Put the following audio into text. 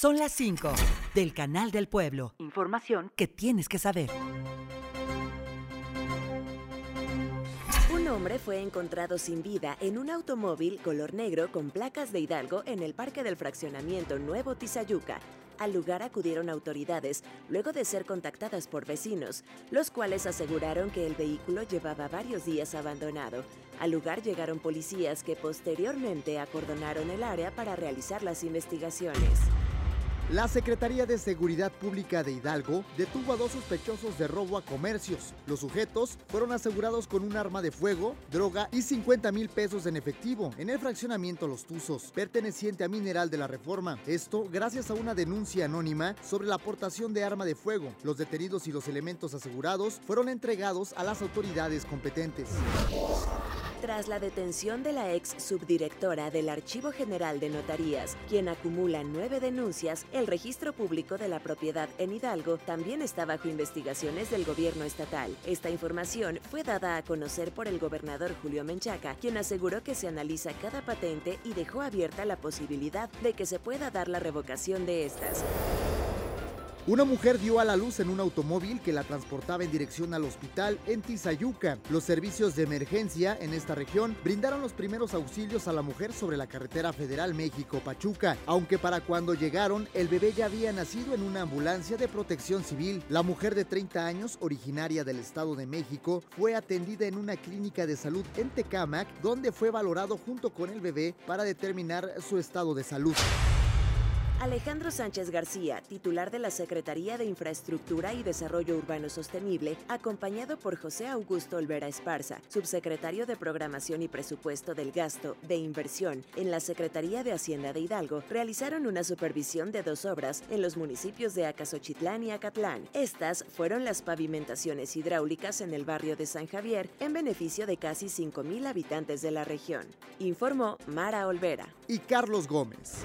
Son las 5 del Canal del Pueblo. Información que tienes que saber. Un hombre fue encontrado sin vida en un automóvil color negro con placas de Hidalgo en el Parque del Fraccionamiento Nuevo Tizayuca. Al lugar acudieron autoridades luego de ser contactadas por vecinos, los cuales aseguraron que el vehículo llevaba varios días abandonado. Al lugar llegaron policías que posteriormente acordonaron el área para realizar las investigaciones. La Secretaría de Seguridad Pública de Hidalgo detuvo a dos sospechosos de robo a comercios. Los sujetos fueron asegurados con un arma de fuego, droga y 50 mil pesos en efectivo en el fraccionamiento Los Tuzos, perteneciente a Mineral de la Reforma. Esto gracias a una denuncia anónima sobre la aportación de arma de fuego. Los detenidos y los elementos asegurados fueron entregados a las autoridades competentes. Tras la detención de la ex subdirectora del Archivo General de Notarías, quien acumula nueve denuncias, el registro público de la propiedad en Hidalgo también está bajo investigaciones del gobierno estatal. Esta información fue dada a conocer por el gobernador Julio Menchaca, quien aseguró que se analiza cada patente y dejó abierta la posibilidad de que se pueda dar la revocación de estas. Una mujer dio a la luz en un automóvil que la transportaba en dirección al hospital en Tizayuca. Los servicios de emergencia en esta región brindaron los primeros auxilios a la mujer sobre la carretera federal México-Pachuca, aunque para cuando llegaron el bebé ya había nacido en una ambulancia de protección civil. La mujer de 30 años, originaria del Estado de México, fue atendida en una clínica de salud en Tecámac, donde fue valorado junto con el bebé para determinar su estado de salud. Alejandro Sánchez García, titular de la Secretaría de Infraestructura y Desarrollo Urbano Sostenible, acompañado por José Augusto Olvera Esparza, subsecretario de Programación y Presupuesto del Gasto de Inversión en la Secretaría de Hacienda de Hidalgo, realizaron una supervisión de dos obras en los municipios de Acasochitlán y Acatlán. Estas fueron las pavimentaciones hidráulicas en el barrio de San Javier en beneficio de casi 5.000 habitantes de la región, informó Mara Olvera. Y Carlos Gómez.